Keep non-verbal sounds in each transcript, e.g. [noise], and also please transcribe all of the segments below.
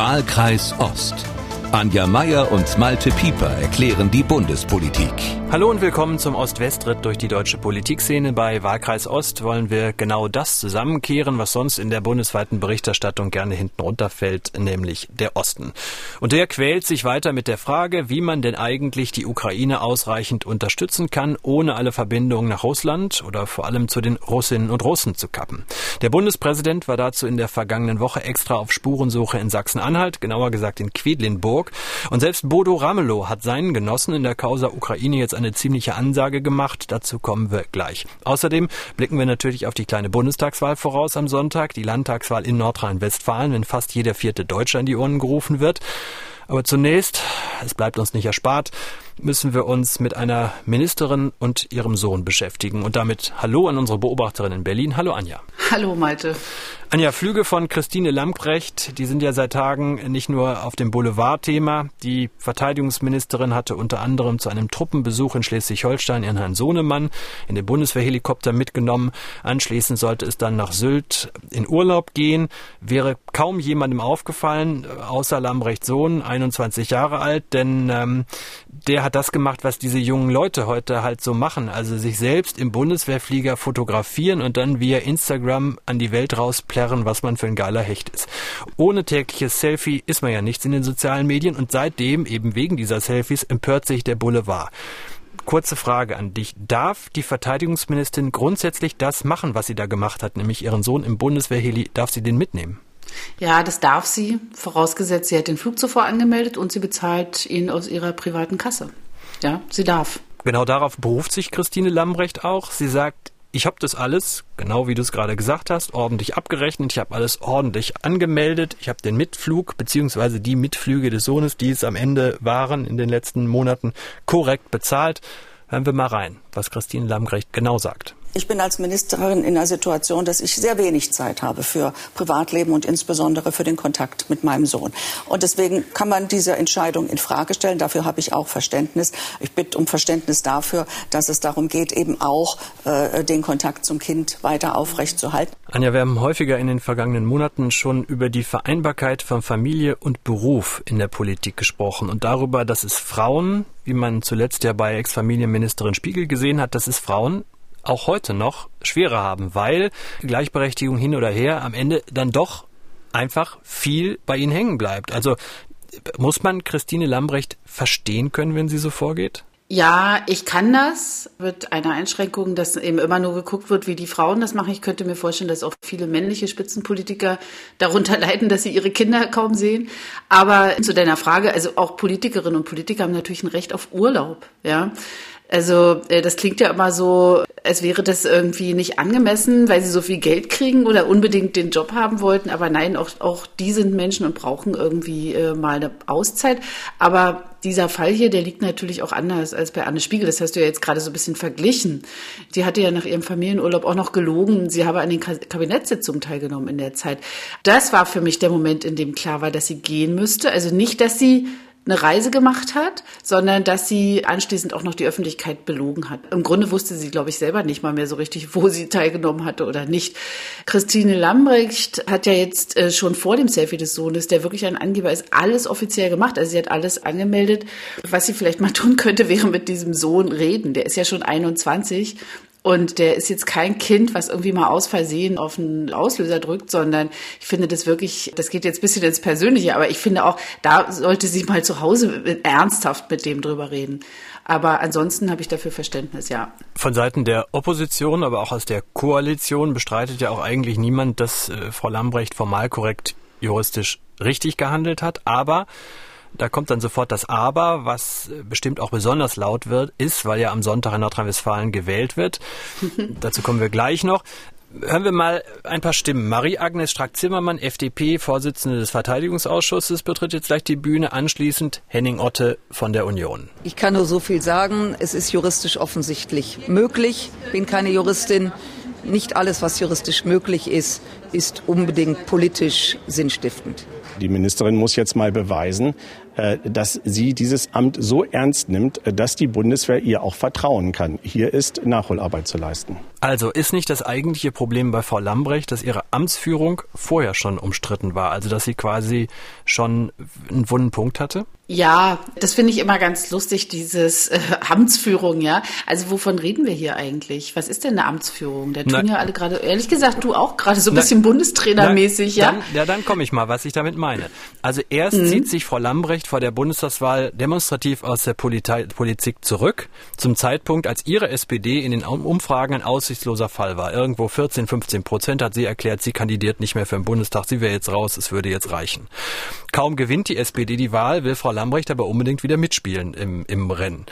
Wahlkreis Ost. Anja Meier und Malte Pieper erklären die Bundespolitik. Hallo und willkommen zum Ost-West-Ritt durch die deutsche Politikszene. Bei Wahlkreis Ost wollen wir genau das zusammenkehren, was sonst in der bundesweiten Berichterstattung gerne hinten runterfällt, nämlich der Osten. Und der quält sich weiter mit der Frage, wie man denn eigentlich die Ukraine ausreichend unterstützen kann, ohne alle Verbindungen nach Russland oder vor allem zu den Russinnen und Russen zu kappen. Der Bundespräsident war dazu in der vergangenen Woche extra auf Spurensuche in Sachsen-Anhalt, genauer gesagt in Quedlinburg. Und selbst Bodo Ramelow hat seinen Genossen in der Causa Ukraine jetzt eine ziemliche Ansage gemacht. Dazu kommen wir gleich. Außerdem blicken wir natürlich auf die kleine Bundestagswahl voraus am Sonntag, die Landtagswahl in Nordrhein-Westfalen, wenn fast jeder vierte Deutscher in die Urnen gerufen wird. Aber zunächst, es bleibt uns nicht erspart, müssen wir uns mit einer Ministerin und ihrem Sohn beschäftigen. Und damit Hallo an unsere Beobachterin in Berlin. Hallo Anja. Hallo Malte. Anja, Flüge von Christine Lamprecht, die sind ja seit Tagen nicht nur auf dem Boulevard-Thema. Die Verteidigungsministerin hatte unter anderem zu einem Truppenbesuch in Schleswig-Holstein ihren Herrn Sohnemann in den Bundeswehrhelikopter mitgenommen. Anschließend sollte es dann nach Sylt in Urlaub gehen. Wäre kaum jemandem aufgefallen, außer Lambrechts Sohn, 21 Jahre alt, denn ähm, der hat das gemacht, was diese jungen Leute heute halt so machen. Also sich selbst im Bundeswehrflieger fotografieren und dann via Instagram an die Welt rausplanen erklären, was man für ein geiler Hecht ist. Ohne tägliches Selfie ist man ja nichts in den sozialen Medien und seitdem, eben wegen dieser Selfies, empört sich der Boulevard. Kurze Frage an dich. Darf die Verteidigungsministerin grundsätzlich das machen, was sie da gemacht hat, nämlich ihren Sohn im Bundeswehrheli, darf sie den mitnehmen? Ja, das darf sie, vorausgesetzt, sie hat den Flug zuvor angemeldet und sie bezahlt ihn aus ihrer privaten Kasse. Ja, sie darf. Genau darauf beruft sich Christine Lambrecht auch. Sie sagt, ich habe das alles, genau wie du es gerade gesagt hast, ordentlich abgerechnet. Ich habe alles ordentlich angemeldet. Ich habe den Mitflug beziehungsweise die Mitflüge des Sohnes, die es am Ende waren in den letzten Monaten, korrekt bezahlt. Hören wir mal rein, was Christine Lambrecht genau sagt. Ich bin als Ministerin in der Situation, dass ich sehr wenig Zeit habe für Privatleben und insbesondere für den Kontakt mit meinem Sohn. Und deswegen kann man diese Entscheidung in Frage stellen. Dafür habe ich auch Verständnis. Ich bitte um Verständnis dafür, dass es darum geht, eben auch äh, den Kontakt zum Kind weiter aufrechtzuerhalten. Anja, wir haben häufiger in den vergangenen Monaten schon über die Vereinbarkeit von Familie und Beruf in der Politik gesprochen und darüber, dass es Frauen, wie man zuletzt ja bei Ex-Familienministerin Spiegel gesehen hat, dass es Frauen auch heute noch schwerer haben, weil Gleichberechtigung hin oder her am Ende dann doch einfach viel bei ihnen hängen bleibt. Also muss man Christine Lambrecht verstehen können, wenn sie so vorgeht? Ja, ich kann das mit einer Einschränkung, dass eben immer nur geguckt wird, wie die Frauen das machen. Ich könnte mir vorstellen, dass auch viele männliche Spitzenpolitiker darunter [laughs] leiden, dass sie ihre Kinder kaum sehen. Aber zu deiner Frage, also auch Politikerinnen und Politiker haben natürlich ein Recht auf Urlaub, ja. Also äh, das klingt ja immer so, als wäre das irgendwie nicht angemessen, weil sie so viel Geld kriegen oder unbedingt den Job haben wollten. Aber nein, auch, auch die sind Menschen und brauchen irgendwie äh, mal eine Auszeit. Aber dieser Fall hier, der liegt natürlich auch anders als bei Anne Spiegel. Das hast du ja jetzt gerade so ein bisschen verglichen. Sie hatte ja nach ihrem Familienurlaub auch noch gelogen. Sie habe an den Kabinettssitzungen teilgenommen in der Zeit. Das war für mich der Moment, in dem klar war, dass sie gehen müsste. Also nicht, dass sie eine Reise gemacht hat, sondern dass sie anschließend auch noch die Öffentlichkeit belogen hat. Im Grunde wusste sie, glaube ich, selber nicht mal mehr so richtig, wo sie teilgenommen hatte oder nicht. Christine Lambrecht hat ja jetzt äh, schon vor dem Selfie des Sohnes, der wirklich ein Angeber ist, alles offiziell gemacht. Also sie hat alles angemeldet. Was sie vielleicht mal tun könnte, [laughs] wäre mit diesem Sohn reden. Der ist ja schon 21 und der ist jetzt kein Kind, was irgendwie mal aus Versehen auf einen Auslöser drückt, sondern ich finde das wirklich, das geht jetzt ein bisschen ins Persönliche, aber ich finde auch, da sollte sie mal zu Hause ernsthaft mit dem drüber reden. Aber ansonsten habe ich dafür Verständnis, ja. Von Seiten der Opposition, aber auch aus der Koalition bestreitet ja auch eigentlich niemand, dass äh, Frau Lambrecht formal korrekt juristisch richtig gehandelt hat. Aber da kommt dann sofort das Aber, was bestimmt auch besonders laut wird, ist, weil ja am Sonntag in Nordrhein-Westfalen gewählt wird. [laughs] Dazu kommen wir gleich noch. Hören wir mal ein paar Stimmen. Marie-Agnes Strack-Zimmermann, FDP, Vorsitzende des Verteidigungsausschusses, betritt jetzt gleich die Bühne. Anschließend Henning Otte von der Union. Ich kann nur so viel sagen. Es ist juristisch offensichtlich möglich. Bin keine Juristin. Nicht alles, was juristisch möglich ist, ist unbedingt politisch sinnstiftend. Die Ministerin muss jetzt mal beweisen, äh, dass sie dieses Amt so ernst nimmt, äh, dass die Bundeswehr ihr auch vertrauen kann. Hier ist Nachholarbeit zu leisten. Also ist nicht das eigentliche Problem bei Frau Lambrecht, dass ihre Amtsführung vorher schon umstritten war, also dass sie quasi schon einen wunden Punkt hatte? Ja, das finde ich immer ganz lustig, dieses äh, Amtsführung, ja. Also wovon reden wir hier eigentlich? Was ist denn eine Amtsführung? Da tun na, ja alle gerade, ehrlich gesagt, du auch gerade so ein bisschen Bundestrainermäßig, ja? Dann, ja, dann komme ich mal, was ich damit meine. Also erst mhm. zieht sich Frau Lambrecht vor der Bundestagswahl demonstrativ aus der Politei Politik zurück, zum Zeitpunkt, als ihre SPD in den Umfragen ein aussichtsloser Fall war. Irgendwo 14, 15 Prozent hat sie erklärt, sie kandidiert nicht mehr für den Bundestag, sie wäre jetzt raus, es würde jetzt reichen. Kaum gewinnt die SPD die Wahl, will Frau Lambrecht aber unbedingt wieder mitspielen im, im Rennen.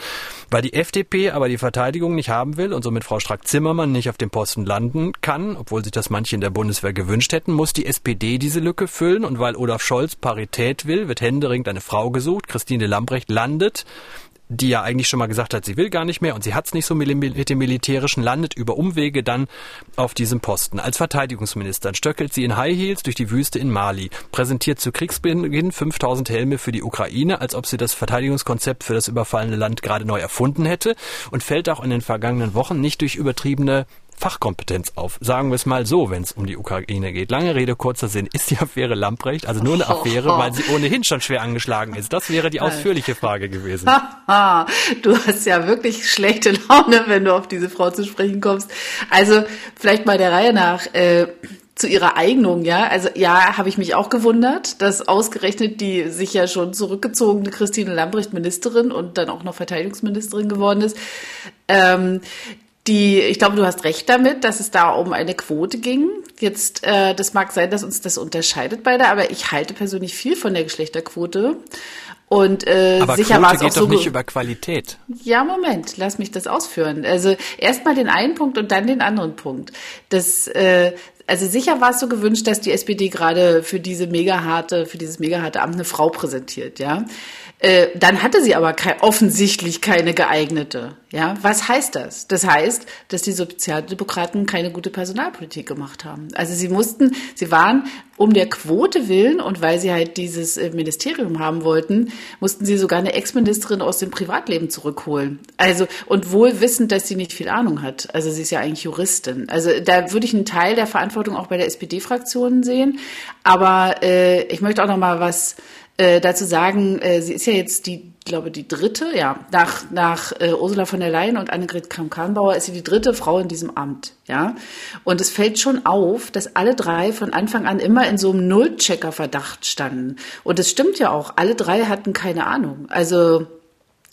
Weil die FDP aber die Verteidigung nicht haben will und somit Frau Strack-Zimmermann nicht auf dem Posten landen kann, obwohl sich das manche in der Bundeswehr gewünscht hätten, muss die SPD diese Lücke füllen und weil Olaf Scholz Parität will, wird händeringend eine Frau gesucht. Christine Lambrecht landet die ja eigentlich schon mal gesagt hat, sie will gar nicht mehr und sie hat es nicht so mit dem Militärischen, landet über Umwege dann auf diesem Posten. Als Verteidigungsministerin stöckelt sie in High Heels durch die Wüste in Mali, präsentiert zu Kriegsbeginn 5000 Helme für die Ukraine, als ob sie das Verteidigungskonzept für das überfallene Land gerade neu erfunden hätte und fällt auch in den vergangenen Wochen nicht durch übertriebene Fachkompetenz auf. Sagen wir es mal so, wenn es um die Ukraine geht. Lange Rede, kurzer Sinn. Ist die Affäre Lamprecht also nur eine Affäre, weil sie ohnehin schon schwer angeschlagen ist? Das wäre die ausführliche Frage gewesen. [laughs] du hast ja wirklich schlechte Laune, wenn du auf diese Frau zu sprechen kommst. Also vielleicht mal der Reihe nach. Äh, zu ihrer Eignung, ja. Also ja, habe ich mich auch gewundert, dass ausgerechnet die sich ja schon zurückgezogene Christine Lambrecht Ministerin und dann auch noch Verteidigungsministerin geworden ist, ähm, die, ich glaube, du hast recht damit, dass es da um eine Quote ging. Jetzt, äh, das mag sein, dass uns das unterscheidet beide, aber ich halte persönlich viel von der Geschlechterquote. Und äh, aber sicher war es auch so. doch nicht über Qualität. Ja, Moment, lass mich das ausführen. Also erstmal den einen Punkt und dann den anderen Punkt. Das, äh, also sicher war es so gewünscht, dass die SPD gerade für diese mega harte, für dieses mega harte Amt eine Frau präsentiert, ja. Äh, dann hatte sie aber kein, offensichtlich keine geeignete. Ja, was heißt das? Das heißt, dass die Sozialdemokraten keine gute Personalpolitik gemacht haben. Also sie mussten, sie waren um der Quote willen und weil sie halt dieses äh, Ministerium haben wollten, mussten sie sogar eine Ex-Ministerin aus dem Privatleben zurückholen. Also und wohl wissend, dass sie nicht viel Ahnung hat. Also sie ist ja eigentlich Juristin. Also da würde ich einen Teil der Verantwortung auch bei der SPD-Fraktion sehen. Aber äh, ich möchte auch noch mal was äh, dazu sagen, äh, sie ist ja jetzt die, glaube die dritte, ja, nach, nach äh, Ursula von der Leyen und Annegret Kramp-Karrenbauer ist sie die dritte Frau in diesem Amt, ja. Und es fällt schon auf, dass alle drei von Anfang an immer in so einem Nullchecker-Verdacht standen. Und es stimmt ja auch, alle drei hatten keine Ahnung. Also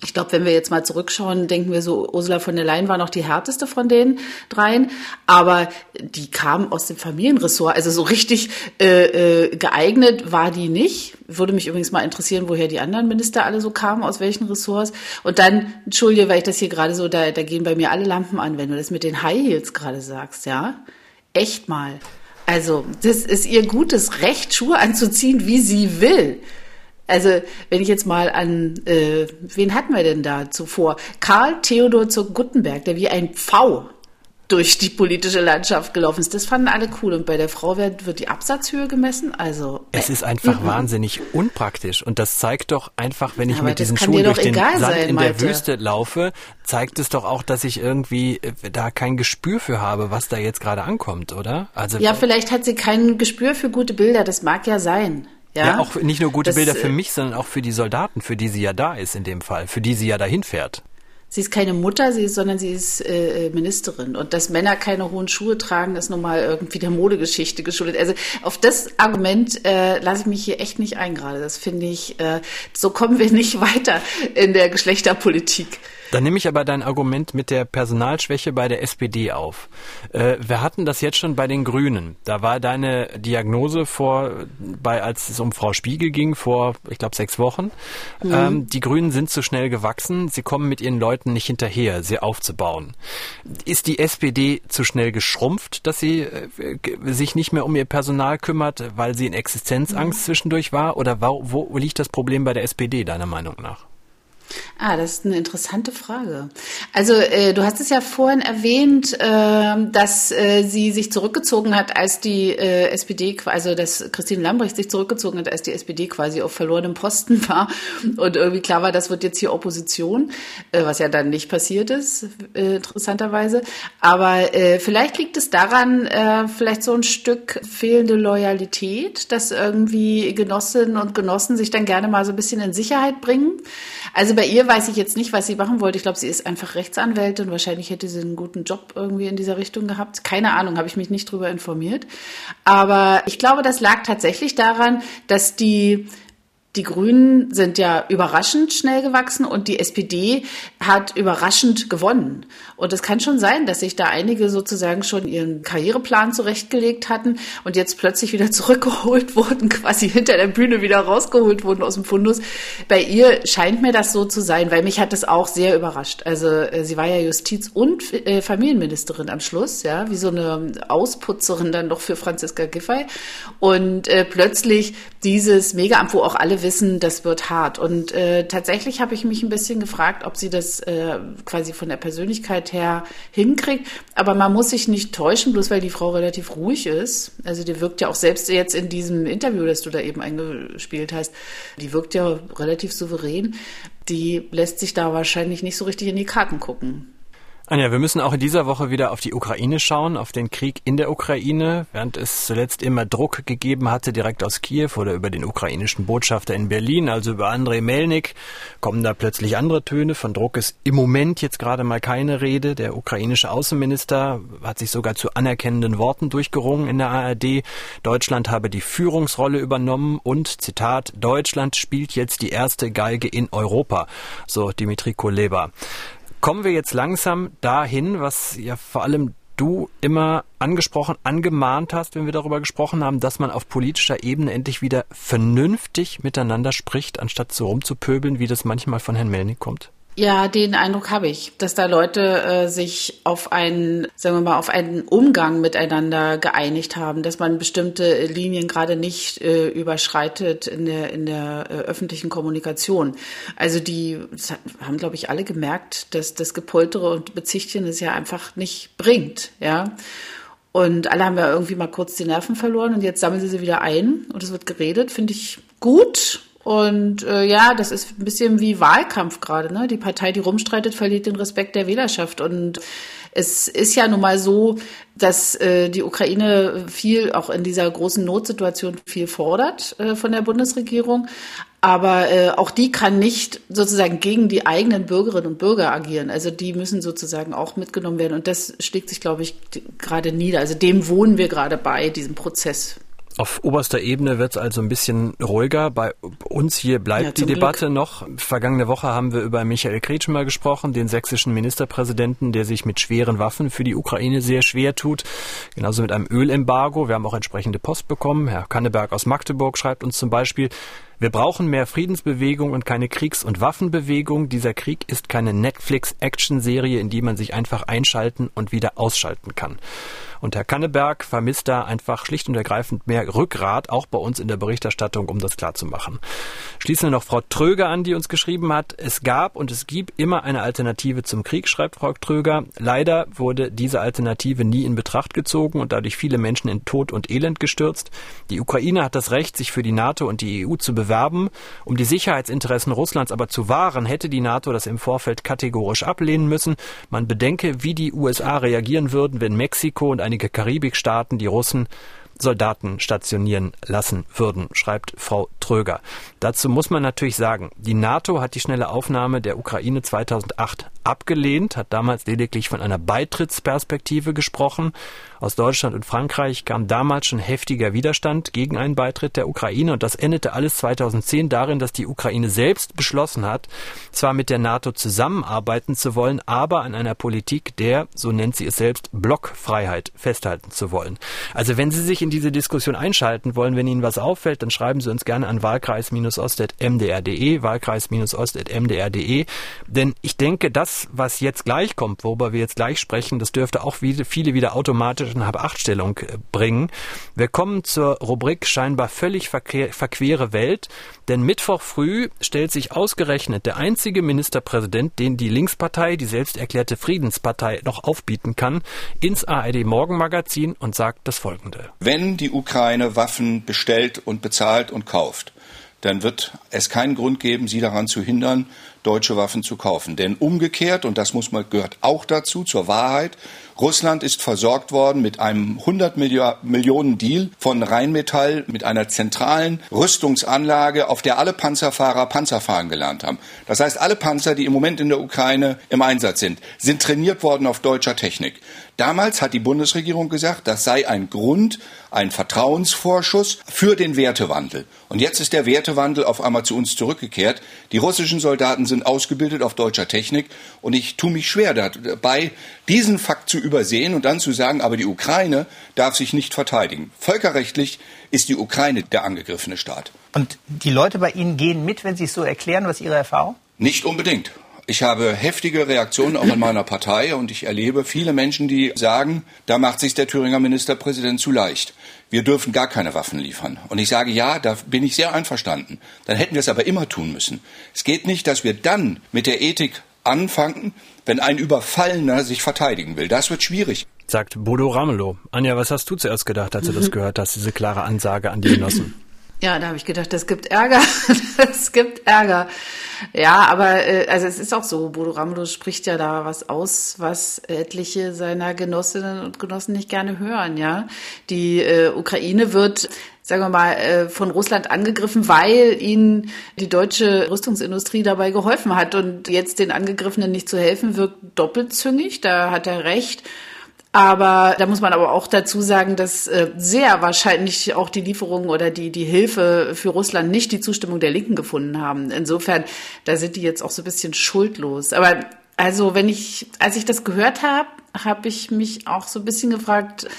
ich glaube, wenn wir jetzt mal zurückschauen, denken wir so, Ursula von der Leyen war noch die härteste von den dreien, aber die kam aus dem Familienressort. Also so richtig äh, äh, geeignet war die nicht. Würde mich übrigens mal interessieren, woher die anderen Minister alle so kamen, aus welchen Ressorts. Und dann, entschuldige, weil ich das hier gerade so, da, da gehen bei mir alle Lampen an, wenn du das mit den High Heels gerade sagst, ja? Echt mal. Also, das ist ihr gutes Recht, Schuhe anzuziehen, wie sie will. Also, wenn ich jetzt mal an, äh, wen hatten wir denn da zuvor? Karl Theodor zu Guttenberg, der wie ein Pfau durch die politische Landschaft gelaufen ist. Das fanden alle cool. Und bei der Frau wird, wird die Absatzhöhe gemessen. Also es ist einfach mhm. wahnsinnig unpraktisch. Und das zeigt doch einfach, wenn ich Aber mit diesen Schuhen durch den Sand sein, in der Wüste laufe, zeigt es doch auch, dass ich irgendwie äh, da kein Gespür für habe, was da jetzt gerade ankommt, oder? Also ja, vielleicht hat sie kein Gespür für gute Bilder. Das mag ja sein. Ja, ja auch nicht nur gute das, Bilder für äh, mich, sondern auch für die Soldaten, für die sie ja da ist in dem Fall, für die sie ja dahin fährt. Sie ist keine Mutter, sie ist, sondern sie ist äh, Ministerin. Und dass Männer keine hohen Schuhe tragen, ist nun mal irgendwie der Modegeschichte geschuldet. Also auf das Argument äh, lasse ich mich hier echt nicht ein gerade. Das finde ich, äh, so kommen wir nicht [laughs] weiter in der Geschlechterpolitik. Dann nehme ich aber dein Argument mit der Personalschwäche bei der SPD auf. Äh, wir hatten das jetzt schon bei den Grünen. Da war deine Diagnose vor, bei, als es um Frau Spiegel ging, vor, ich glaube, sechs Wochen. Mhm. Ähm, die Grünen sind zu schnell gewachsen. Sie kommen mit ihren Leuten nicht hinterher, sie aufzubauen. Ist die SPD zu schnell geschrumpft, dass sie äh, sich nicht mehr um ihr Personal kümmert, weil sie in Existenzangst mhm. zwischendurch war? Oder wo, wo liegt das Problem bei der SPD, deiner Meinung nach? Ah, das ist eine interessante Frage. Also äh, du hast es ja vorhin erwähnt, äh, dass äh, sie sich zurückgezogen hat, als die äh, SPD, also dass Christine Lambrecht sich zurückgezogen hat, als die SPD quasi auf verlorenem Posten war und irgendwie klar war, das wird jetzt hier Opposition, äh, was ja dann nicht passiert ist, äh, interessanterweise. Aber vielleicht liegt es daran, vielleicht so ein Stück fehlende Loyalität, dass irgendwie Genossinnen und Genossen sich dann gerne mal so ein bisschen in Sicherheit bringen. Also bei ihr weiß ich jetzt nicht, was sie machen wollte. Ich glaube, sie ist einfach Rechtsanwältin. Wahrscheinlich hätte sie einen guten Job irgendwie in dieser Richtung gehabt. Keine Ahnung, habe ich mich nicht drüber informiert. Aber ich glaube, das lag tatsächlich daran, dass die die Grünen sind ja überraschend schnell gewachsen und die SPD hat überraschend gewonnen. Und es kann schon sein, dass sich da einige sozusagen schon ihren Karriereplan zurechtgelegt hatten und jetzt plötzlich wieder [laughs] zurückgeholt wurden, quasi hinter der Bühne wieder rausgeholt wurden aus dem Fundus. Bei ihr scheint mir das so zu sein, weil mich hat das auch sehr überrascht. Also äh, sie war ja Justiz- und äh, Familienministerin am Schluss, ja, wie so eine Ausputzerin dann doch für Franziska Giffey. Und äh, plötzlich dieses Megaamt, wo auch alle wissen, das wird hart. Und äh, tatsächlich habe ich mich ein bisschen gefragt, ob sie das äh, quasi von der Persönlichkeit her hinkriegt. Aber man muss sich nicht täuschen, bloß weil die Frau relativ ruhig ist. Also die wirkt ja auch selbst jetzt in diesem Interview, das du da eben eingespielt hast, die wirkt ja relativ souverän. Die lässt sich da wahrscheinlich nicht so richtig in die Karten gucken. Anja, wir müssen auch in dieser Woche wieder auf die Ukraine schauen, auf den Krieg in der Ukraine, während es zuletzt immer Druck gegeben hatte, direkt aus Kiew oder über den ukrainischen Botschafter in Berlin, also über Andrei Melnik, kommen da plötzlich andere Töne. Von Druck ist im Moment jetzt gerade mal keine Rede. Der ukrainische Außenminister hat sich sogar zu anerkennenden Worten durchgerungen in der ARD. Deutschland habe die Führungsrolle übernommen und, Zitat, Deutschland spielt jetzt die erste Geige in Europa, so Dimitri Kuleba kommen wir jetzt langsam dahin, was ja vor allem du immer angesprochen, angemahnt hast, wenn wir darüber gesprochen haben, dass man auf politischer Ebene endlich wieder vernünftig miteinander spricht, anstatt so rumzupöbeln, wie das manchmal von Herrn Melnik kommt? Ja, den Eindruck habe ich, dass da Leute äh, sich auf einen, sagen wir mal, auf einen Umgang miteinander geeinigt haben, dass man bestimmte Linien gerade nicht äh, überschreitet in der in der äh, öffentlichen Kommunikation. Also die haben, glaube ich, alle gemerkt, dass das Gepoltere und Bezichtigen es ja einfach nicht bringt, ja. Und alle haben ja irgendwie mal kurz die Nerven verloren und jetzt sammeln sie sie wieder ein und es wird geredet, finde ich gut und äh, ja, das ist ein bisschen wie Wahlkampf gerade. Ne? Die Partei, die rumstreitet, verliert den Respekt der Wählerschaft. Und es ist ja nun mal so, dass äh, die Ukraine viel, auch in dieser großen Notsituation, viel fordert äh, von der Bundesregierung. Aber äh, auch die kann nicht sozusagen gegen die eigenen Bürgerinnen und Bürger agieren. Also die müssen sozusagen auch mitgenommen werden. Und das schlägt sich, glaube ich, gerade nieder. Also dem wohnen wir gerade bei, diesem Prozess. Auf oberster Ebene wird es also ein bisschen ruhiger. Bei uns hier bleibt ja, die Debatte Glück. noch. Vergangene Woche haben wir über Michael Kretschmer gesprochen, den sächsischen Ministerpräsidenten, der sich mit schweren Waffen für die Ukraine sehr schwer tut. Genauso mit einem Ölembargo. Wir haben auch entsprechende Post bekommen. Herr Kanneberg aus Magdeburg schreibt uns zum Beispiel, wir brauchen mehr Friedensbewegung und keine Kriegs- und Waffenbewegung. Dieser Krieg ist keine Netflix-Action-Serie, in die man sich einfach einschalten und wieder ausschalten kann. Und Herr Kanneberg vermisst da einfach schlicht und ergreifend mehr Rückgrat, auch bei uns in der Berichterstattung, um das klarzumachen. Schließen wir noch Frau Tröger an, die uns geschrieben hat, es gab und es gibt immer eine Alternative zum Krieg, schreibt Frau Tröger. Leider wurde diese Alternative nie in Betracht gezogen und dadurch viele Menschen in Tod und Elend gestürzt. Die Ukraine hat das Recht, sich für die NATO und die EU zu bewerben. Um die Sicherheitsinteressen Russlands aber zu wahren, hätte die NATO das im Vorfeld kategorisch ablehnen müssen. Man bedenke, wie die USA reagieren würden, wenn Mexiko und einige Karibikstaaten die Russen Soldaten stationieren lassen würden, schreibt Frau Tröger. Dazu muss man natürlich sagen, die NATO hat die schnelle Aufnahme der Ukraine 2008 abgelehnt, hat damals lediglich von einer Beitrittsperspektive gesprochen. Aus Deutschland und Frankreich kam damals schon heftiger Widerstand gegen einen Beitritt der Ukraine und das endete alles 2010 darin, dass die Ukraine selbst beschlossen hat, zwar mit der NATO zusammenarbeiten zu wollen, aber an einer Politik der, so nennt sie es selbst, Blockfreiheit festhalten zu wollen. Also wenn Sie sich in diese Diskussion einschalten wollen, wenn Ihnen was auffällt, dann schreiben Sie uns gerne an wahlkreis-ost.mdr.de, wahlkreis-ost.mdr.de. Denn ich denke, das, was jetzt gleich kommt, worüber wir jetzt gleich sprechen, das dürfte auch viele wieder automatisch in Hab-Acht-Stellung äh, bringen. Wir kommen zur Rubrik scheinbar völlig verquere Welt, denn Mittwoch früh stellt sich ausgerechnet der einzige Ministerpräsident, den die Linkspartei, die selbst erklärte Friedenspartei, noch aufbieten kann, ins ARD Morgenmagazin und sagt das folgende. Wenn die Ukraine Waffen bestellt und bezahlt und kauft, dann wird es keinen Grund geben, sie daran zu hindern, deutsche Waffen zu kaufen. Denn umgekehrt, und das muss man, gehört auch dazu, zur Wahrheit, Russland ist versorgt worden mit einem 100 Millionen Deal von Rheinmetall mit einer zentralen Rüstungsanlage, auf der alle Panzerfahrer Panzerfahren gelernt haben. Das heißt, alle Panzer, die im Moment in der Ukraine im Einsatz sind, sind trainiert worden auf deutscher Technik. Damals hat die Bundesregierung gesagt, das sei ein Grund, ein Vertrauensvorschuss für den Wertewandel. Und jetzt ist der Wertewandel auf einmal zu uns zurückgekehrt. Die russischen Soldaten sind ausgebildet auf deutscher Technik und ich tue mich schwer dabei, diesen Fakt zu übersehen und dann zu sagen, aber die Ukraine darf sich nicht verteidigen. Völkerrechtlich ist die Ukraine der angegriffene Staat. Und die Leute bei Ihnen gehen mit, wenn Sie es so erklären, was Ihre Erfahrung? Nicht unbedingt. Ich habe heftige Reaktionen auch in meiner Partei und ich erlebe viele Menschen, die sagen, da macht sich der Thüringer Ministerpräsident zu leicht. Wir dürfen gar keine Waffen liefern. Und ich sage, ja, da bin ich sehr einverstanden. Dann hätten wir es aber immer tun müssen. Es geht nicht, dass wir dann mit der Ethik anfangen, wenn ein Überfallener sich verteidigen will. Das wird schwierig. Sagt Bodo Ramelow. Anja, was hast du zuerst gedacht, als du das gehört hast, diese klare Ansage an die Genossen? Ja, da habe ich gedacht, das gibt Ärger. [laughs] das gibt Ärger. Ja, aber äh, also es ist auch so, Bodo Ramelow spricht ja da was aus, was etliche seiner Genossinnen und Genossen nicht gerne hören, ja. Die äh, Ukraine wird sagen wir mal, äh, von Russland angegriffen, weil ihnen die deutsche Rüstungsindustrie dabei geholfen hat. Und jetzt den Angegriffenen nicht zu helfen, wirkt doppelzüngig. Da hat er recht. Aber da muss man aber auch dazu sagen, dass äh, sehr wahrscheinlich auch die Lieferungen oder die, die Hilfe für Russland nicht die Zustimmung der Linken gefunden haben. Insofern, da sind die jetzt auch so ein bisschen schuldlos. Aber also, wenn ich, als ich das gehört habe, habe ich mich auch so ein bisschen gefragt,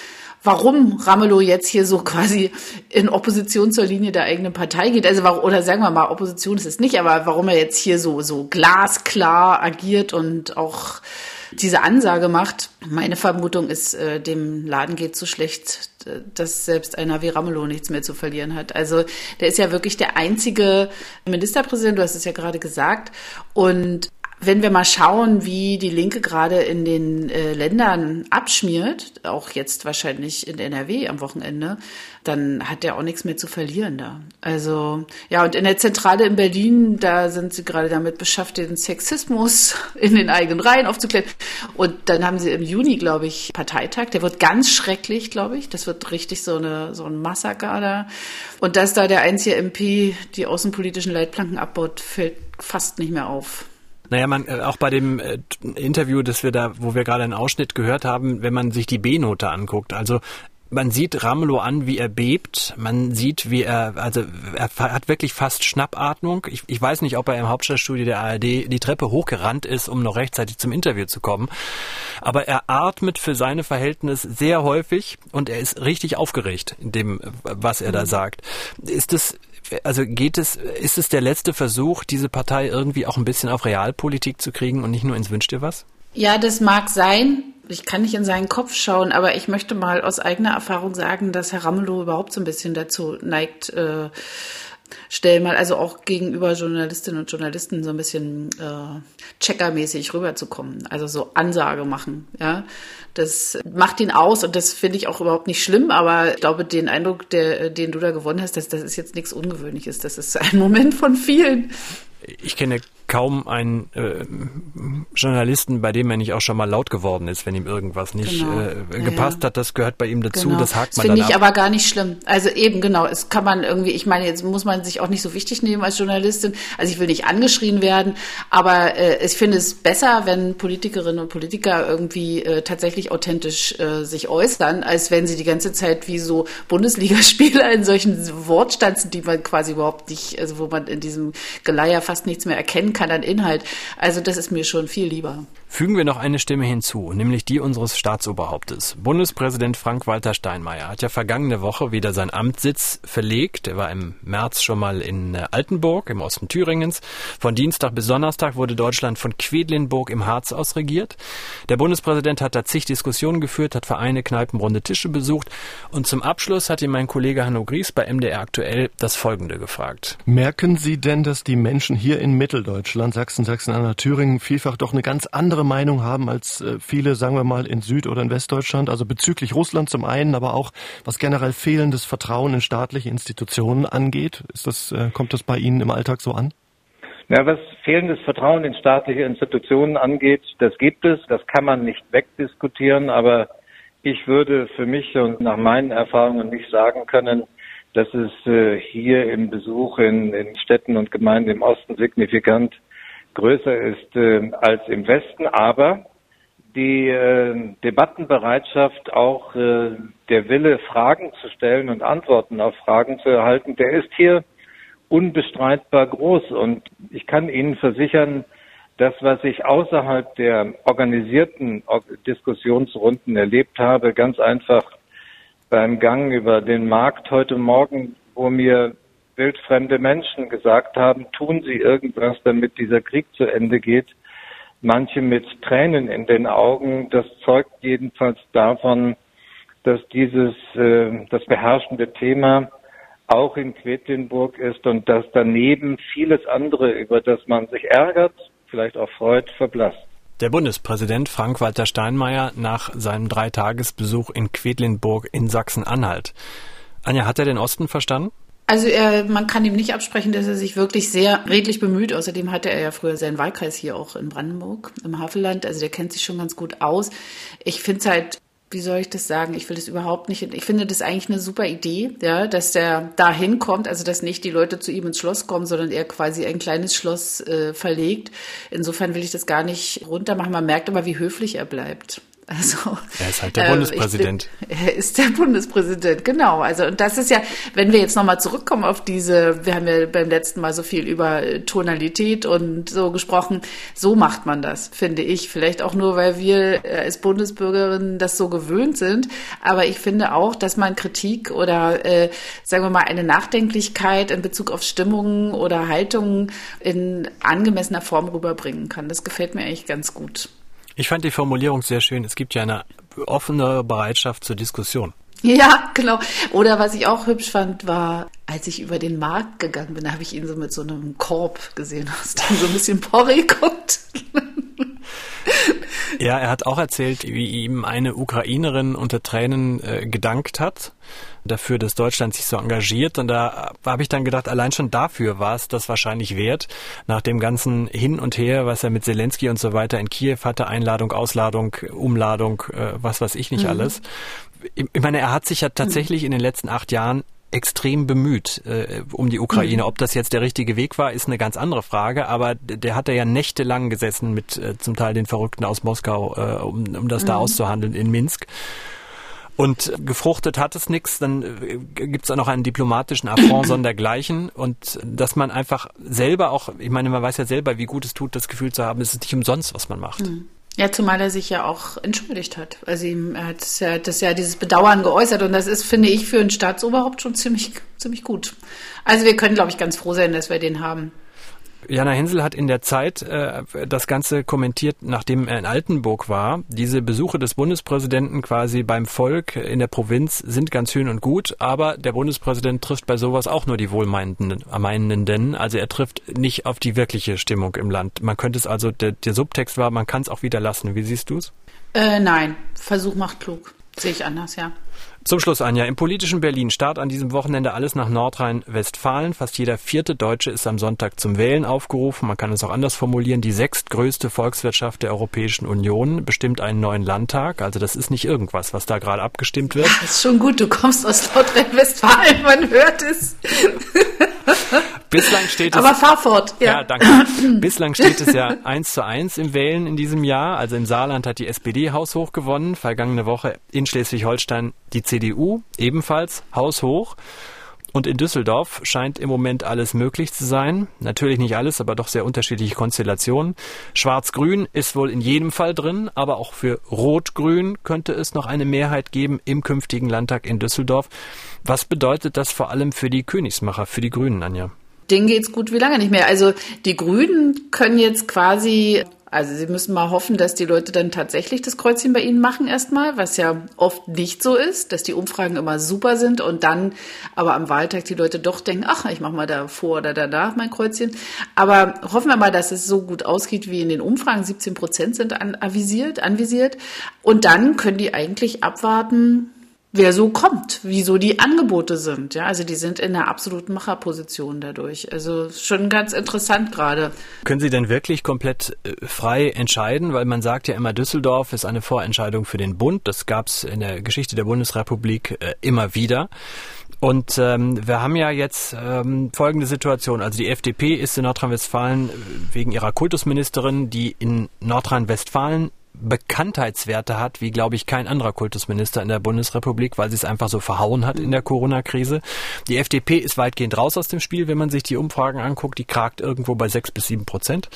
warum Ramelow jetzt hier so quasi in Opposition zur Linie der eigenen Partei geht. Also, oder sagen wir mal, Opposition ist es nicht, aber warum er jetzt hier so, so glasklar agiert und auch diese Ansage macht. Meine Vermutung ist, äh, dem Laden geht so schlecht, dass selbst einer wie Ramelow nichts mehr zu verlieren hat. Also der ist ja wirklich der einzige Ministerpräsident, du hast es ja gerade gesagt. Und wenn wir mal schauen, wie die Linke gerade in den äh, Ländern abschmiert, auch jetzt wahrscheinlich in NRW am Wochenende, dann hat er auch nichts mehr zu verlieren da. Also ja, und in der Zentrale in Berlin, da sind sie gerade damit beschäftigt, den Sexismus [laughs] in den eigenen Reihen aufzuklären. Und dann haben sie im Juni, glaube ich, Parteitag. Der wird ganz schrecklich, glaube ich. Das wird richtig so eine so ein Massaker da. Und dass da der einzige MP die außenpolitischen Leitplanken abbaut, fällt fast nicht mehr auf. Naja, man, äh, auch bei dem äh, Interview, das wir da, wo wir gerade einen Ausschnitt gehört haben, wenn man sich die B-Note anguckt, also man sieht Ramelow an, wie er bebt. Man sieht, wie er, also er hat wirklich fast Schnappatmung. Ich, ich weiß nicht, ob er im Hauptstadtstudio der ARD die Treppe hochgerannt ist, um noch rechtzeitig zum Interview zu kommen. Aber er atmet für seine Verhältnisse sehr häufig und er ist richtig aufgeregt in dem, was er da mhm. sagt. Ist es also geht es, ist es der letzte Versuch, diese Partei irgendwie auch ein bisschen auf Realpolitik zu kriegen und nicht nur ins Wünsch dir was? Ja, das mag sein. Ich kann nicht in seinen Kopf schauen, aber ich möchte mal aus eigener Erfahrung sagen, dass Herr Ramelow überhaupt so ein bisschen dazu neigt, äh, stell mal also auch gegenüber Journalistinnen und Journalisten so ein bisschen äh, checkermäßig rüberzukommen, also so Ansage machen, ja. Das macht ihn aus und das finde ich auch überhaupt nicht schlimm, aber ich glaube, den Eindruck, der, den du da gewonnen hast, dass das ist jetzt nichts Ungewöhnliches. Das ist ein [laughs] Moment von vielen. Ich kenne kaum einen äh, Journalisten, bei dem er nicht auch schon mal laut geworden ist, wenn ihm irgendwas nicht genau. äh, gepasst ja. hat. Das gehört bei ihm dazu. Genau. Das hakt man das Finde ich aber gar nicht schlimm. Also eben genau, es kann man irgendwie. Ich meine, jetzt muss man sich auch nicht so wichtig nehmen als Journalistin. Also ich will nicht angeschrien werden, aber äh, ich finde es besser, wenn Politikerinnen und Politiker irgendwie äh, tatsächlich authentisch äh, sich äußern, als wenn sie die ganze Zeit wie so Bundesligaspieler in solchen Wortstanzen, die man quasi überhaupt nicht, also wo man in diesem Geleier fast nichts mehr erkennen kann an Inhalt. Also das ist mir schon viel lieber. Fügen wir noch eine Stimme hinzu, nämlich die unseres Staatsoberhauptes. Bundespräsident Frank-Walter Steinmeier hat ja vergangene Woche wieder seinen Amtssitz verlegt. Er war im März schon mal in äh, Altenburg im Osten Thüringens. Von Dienstag bis Donnerstag wurde Deutschland von Quedlinburg im Harz aus regiert. Der Bundespräsident hat da zig Diskussionen geführt, hat Vereine, Kneipen, runde Tische besucht. Und zum Abschluss hat ihm mein Kollege Hanno Gries bei MDR aktuell das Folgende gefragt. Merken Sie denn, dass die Menschen hier in Mitteldeutschland, Sachsen, Sachsen-Anhalt, Thüringen vielfach doch eine ganz andere Meinung haben als äh, viele, sagen wir mal, in Süd- oder in Westdeutschland, also bezüglich Russland zum einen, aber auch was generell fehlendes Vertrauen in staatliche Institutionen angeht. Ist das, äh, kommt das bei Ihnen im Alltag so an? Ja, was fehlendes Vertrauen in staatliche Institutionen angeht, das gibt es, das kann man nicht wegdiskutieren, aber ich würde für mich und nach meinen Erfahrungen nicht sagen können, dass es äh, hier im Besuch in, in Städten und Gemeinden im Osten signifikant größer ist äh, als im Westen, aber die äh, Debattenbereitschaft, auch äh, der Wille, Fragen zu stellen und Antworten auf Fragen zu erhalten, der ist hier unbestreitbar groß. Und ich kann Ihnen versichern, das, was ich außerhalb der organisierten Diskussionsrunden erlebt habe, ganz einfach beim Gang über den Markt heute Morgen, wo mir wildfremde Menschen gesagt haben, tun Sie irgendwas, damit dieser Krieg zu Ende geht. Manche mit Tränen in den Augen. Das zeugt jedenfalls davon, dass dieses äh, das beherrschende Thema auch in Quedlinburg ist und dass daneben vieles andere, über das man sich ärgert, vielleicht auch freut, verblasst. Der Bundespräsident Frank-Walter Steinmeier nach seinem Dreitagesbesuch in Quedlinburg in Sachsen-Anhalt. Anja, hat er den Osten verstanden? Also er, man kann ihm nicht absprechen, dass er sich wirklich sehr redlich bemüht. Außerdem hatte er ja früher seinen Wahlkreis hier auch in Brandenburg, im Havelland. Also der kennt sich schon ganz gut aus. Ich finde es halt wie soll ich das sagen? Ich will das überhaupt nicht. Ich finde das eigentlich eine super Idee, ja, dass der da hinkommt, also dass nicht die Leute zu ihm ins Schloss kommen, sondern er quasi ein kleines Schloss äh, verlegt. Insofern will ich das gar nicht runtermachen. Man merkt aber, wie höflich er bleibt. Also, er ist halt der äh, Bundespräsident. Bin, er ist der Bundespräsident, genau. Also und das ist ja, wenn wir jetzt nochmal zurückkommen auf diese, wir haben ja beim letzten Mal so viel über Tonalität und so gesprochen, so macht man das, finde ich. Vielleicht auch nur, weil wir als Bundesbürgerinnen das so gewöhnt sind. Aber ich finde auch, dass man Kritik oder äh, sagen wir mal eine Nachdenklichkeit in Bezug auf Stimmungen oder Haltungen in angemessener Form rüberbringen kann. Das gefällt mir eigentlich ganz gut. Ich fand die Formulierung sehr schön. Es gibt ja eine offene Bereitschaft zur Diskussion. Ja, genau. Oder was ich auch hübsch fand, war, als ich über den Markt gegangen bin, habe ich ihn so mit so einem Korb gesehen, [laughs] aus dem so ein bisschen Porree kommt. Ja, er hat auch erzählt, wie ihm eine Ukrainerin unter Tränen äh, gedankt hat dafür, dass Deutschland sich so engagiert. Und da habe ich dann gedacht, allein schon dafür war es das wahrscheinlich wert, nach dem ganzen Hin und Her, was er mit Zelensky und so weiter in Kiew hatte, Einladung, Ausladung, Umladung, äh, was weiß ich nicht mhm. alles. Ich meine, er hat sich ja tatsächlich mhm. in den letzten acht Jahren extrem bemüht äh, um die Ukraine. Mhm. Ob das jetzt der richtige Weg war, ist eine ganz andere Frage. Aber der hat ja nächtelang gesessen mit äh, zum Teil den Verrückten aus Moskau, äh, um, um das mhm. da auszuhandeln in Minsk. Und gefruchtet hat es nichts, dann äh, gibt es auch noch einen diplomatischen Affront [clears throat] sondergleichen. Und dass man einfach selber auch, ich meine, man weiß ja selber, wie gut es tut, das Gefühl zu haben, es ist nicht umsonst, was man macht. Mhm. Ja, zumal er sich ja auch entschuldigt hat. Also ihm, er hat ja, das ja dieses Bedauern geäußert und das ist, finde ich, für ein Staatsoberhaupt schon ziemlich, ziemlich gut. Also wir können, glaube ich, ganz froh sein, dass wir den haben. Jana Hensel hat in der Zeit äh, das Ganze kommentiert, nachdem er in Altenburg war. Diese Besuche des Bundespräsidenten quasi beim Volk in der Provinz sind ganz schön und gut, aber der Bundespräsident trifft bei sowas auch nur die Wohlmeinenden. Also er trifft nicht auf die wirkliche Stimmung im Land. Man könnte es also, der, der Subtext war, man kann es auch wieder lassen. Wie siehst du es? Äh, nein, Versuch macht klug. Sehe ich anders, ja. Zum Schluss, Anja. Im politischen Berlin Start an diesem Wochenende alles nach Nordrhein-Westfalen. Fast jeder vierte Deutsche ist am Sonntag zum Wählen aufgerufen. Man kann es auch anders formulieren. Die sechstgrößte Volkswirtschaft der Europäischen Union bestimmt einen neuen Landtag. Also das ist nicht irgendwas, was da gerade abgestimmt wird. Ja, ist schon gut. Du kommst aus Nordrhein-Westfalen. Man hört es. [laughs] Bislang steht es. Aber fahr fort. Ja. ja, danke. [clears throat] Bislang steht es ja eins zu eins im Wählen in diesem Jahr. Also im Saarland hat die SPD haushoch gewonnen. Vergangene Woche in Schleswig-Holstein die CDU ebenfalls haushoch. Und in Düsseldorf scheint im Moment alles möglich zu sein. Natürlich nicht alles, aber doch sehr unterschiedliche Konstellationen. Schwarz-Grün ist wohl in jedem Fall drin, aber auch für Rot-Grün könnte es noch eine Mehrheit geben im künftigen Landtag in Düsseldorf. Was bedeutet das vor allem für die Königsmacher, für die Grünen, Anja? Denen geht's gut wie lange nicht mehr. Also die Grünen können jetzt quasi also Sie müssen mal hoffen, dass die Leute dann tatsächlich das Kreuzchen bei Ihnen machen erstmal, was ja oft nicht so ist, dass die Umfragen immer super sind und dann aber am Wahltag die Leute doch denken, ach, ich mache mal da vor oder danach mein Kreuzchen. Aber hoffen wir mal, dass es so gut ausgeht wie in den Umfragen. 17 Prozent sind an, avisiert, anvisiert. Und dann können die eigentlich abwarten, wer so kommt, wieso die Angebote sind. Ja, also die sind in einer absoluten Macherposition dadurch. Also schon ganz interessant gerade. Können Sie denn wirklich komplett äh, frei entscheiden? Weil man sagt ja immer, Düsseldorf ist eine Vorentscheidung für den Bund. Das gab es in der Geschichte der Bundesrepublik äh, immer wieder. Und ähm, wir haben ja jetzt ähm, folgende Situation. Also die FDP ist in Nordrhein-Westfalen äh, wegen ihrer Kultusministerin, die in Nordrhein-Westfalen Bekanntheitswerte hat, wie glaube ich kein anderer Kultusminister in der Bundesrepublik, weil sie es einfach so verhauen hat in der Corona-Krise. Die FDP ist weitgehend raus aus dem Spiel, wenn man sich die Umfragen anguckt. Die kragt irgendwo bei sechs bis sieben Prozent.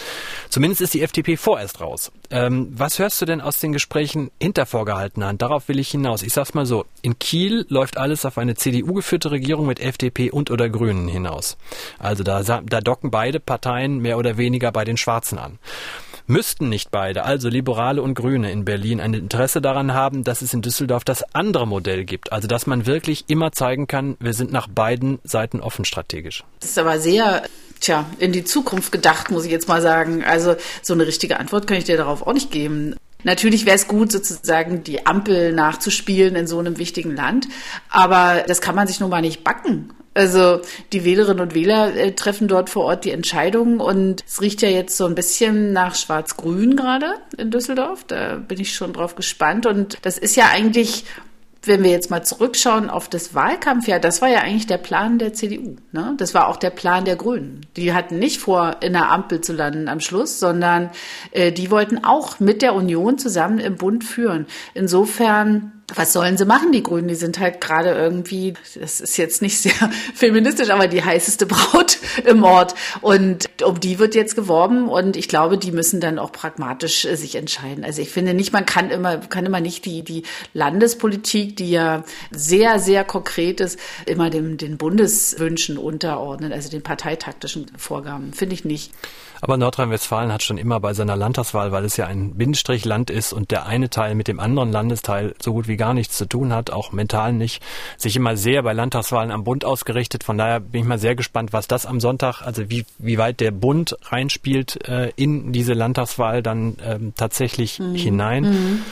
Zumindest ist die FDP vorerst raus. Ähm, was hörst du denn aus den Gesprächen hinter vorgehaltener Hand? Darauf will ich hinaus. Ich sag's mal so. In Kiel läuft alles auf eine CDU-geführte Regierung mit FDP und oder Grünen hinaus. Also da, da docken beide Parteien mehr oder weniger bei den Schwarzen an. Müssten nicht beide, also Liberale und Grüne in Berlin, ein Interesse daran haben, dass es in Düsseldorf das andere Modell gibt? Also dass man wirklich immer zeigen kann, wir sind nach beiden Seiten offen strategisch. Das ist aber sehr tja, in die Zukunft gedacht, muss ich jetzt mal sagen. Also so eine richtige Antwort kann ich dir darauf auch nicht geben. Natürlich wäre es gut, sozusagen die Ampel nachzuspielen in so einem wichtigen Land, aber das kann man sich nun mal nicht backen. Also die Wählerinnen und Wähler äh, treffen dort vor Ort die Entscheidungen und es riecht ja jetzt so ein bisschen nach Schwarz-Grün gerade in Düsseldorf. Da bin ich schon drauf gespannt und das ist ja eigentlich wenn wir jetzt mal zurückschauen auf das Wahlkampfjahr, das war ja eigentlich der Plan der CDU. Ne? Das war auch der Plan der Grünen. Die hatten nicht vor, in der Ampel zu landen am Schluss, sondern äh, die wollten auch mit der Union zusammen im Bund führen. Insofern was sollen sie machen, die Grünen? Die sind halt gerade irgendwie, das ist jetzt nicht sehr [laughs] feministisch, aber die heißeste Braut [laughs] im Ort. Und um die wird jetzt geworben und ich glaube, die müssen dann auch pragmatisch äh, sich entscheiden. Also ich finde nicht, man kann immer, kann immer nicht die, die Landespolitik, die ja sehr, sehr konkret ist, immer dem, den Bundeswünschen unterordnen, also den parteitaktischen Vorgaben. Finde ich nicht. Aber Nordrhein-Westfalen hat schon immer bei seiner Landtagswahl, weil es ja ein Bindestrichland ist und der eine Teil mit dem anderen Landesteil so gut wie gar nichts zu tun hat, auch mental nicht, sich immer sehr bei Landtagswahlen am Bund ausgerichtet. Von daher bin ich mal sehr gespannt, was das am Sonntag, also wie, wie weit der Bund reinspielt äh, in diese Landtagswahl dann ähm, tatsächlich mhm. hinein. Mhm.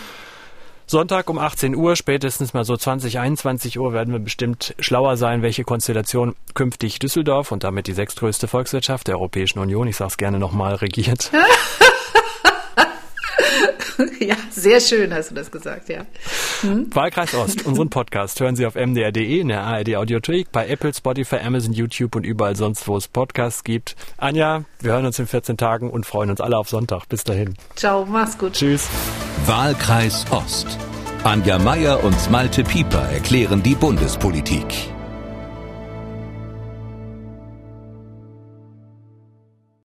Sonntag um 18 Uhr, spätestens mal so 20, 21 Uhr werden wir bestimmt schlauer sein, welche Konstellation künftig Düsseldorf und damit die sechstgrößte Volkswirtschaft der Europäischen Union, ich sage es gerne nochmal, regiert. [laughs] [laughs] ja, sehr schön hast du das gesagt, ja. Hm? Wahlkreis Ost, [laughs] unseren Podcast hören Sie auf mdr.de, in der ARD Audiothek, bei Apple, Spotify, Amazon, YouTube und überall sonst, wo es Podcasts gibt. Anja, wir hören uns in 14 Tagen und freuen uns alle auf Sonntag. Bis dahin. Ciao, mach's gut. Tschüss. Wahlkreis Ost. Anja Meier und Malte Pieper erklären die Bundespolitik.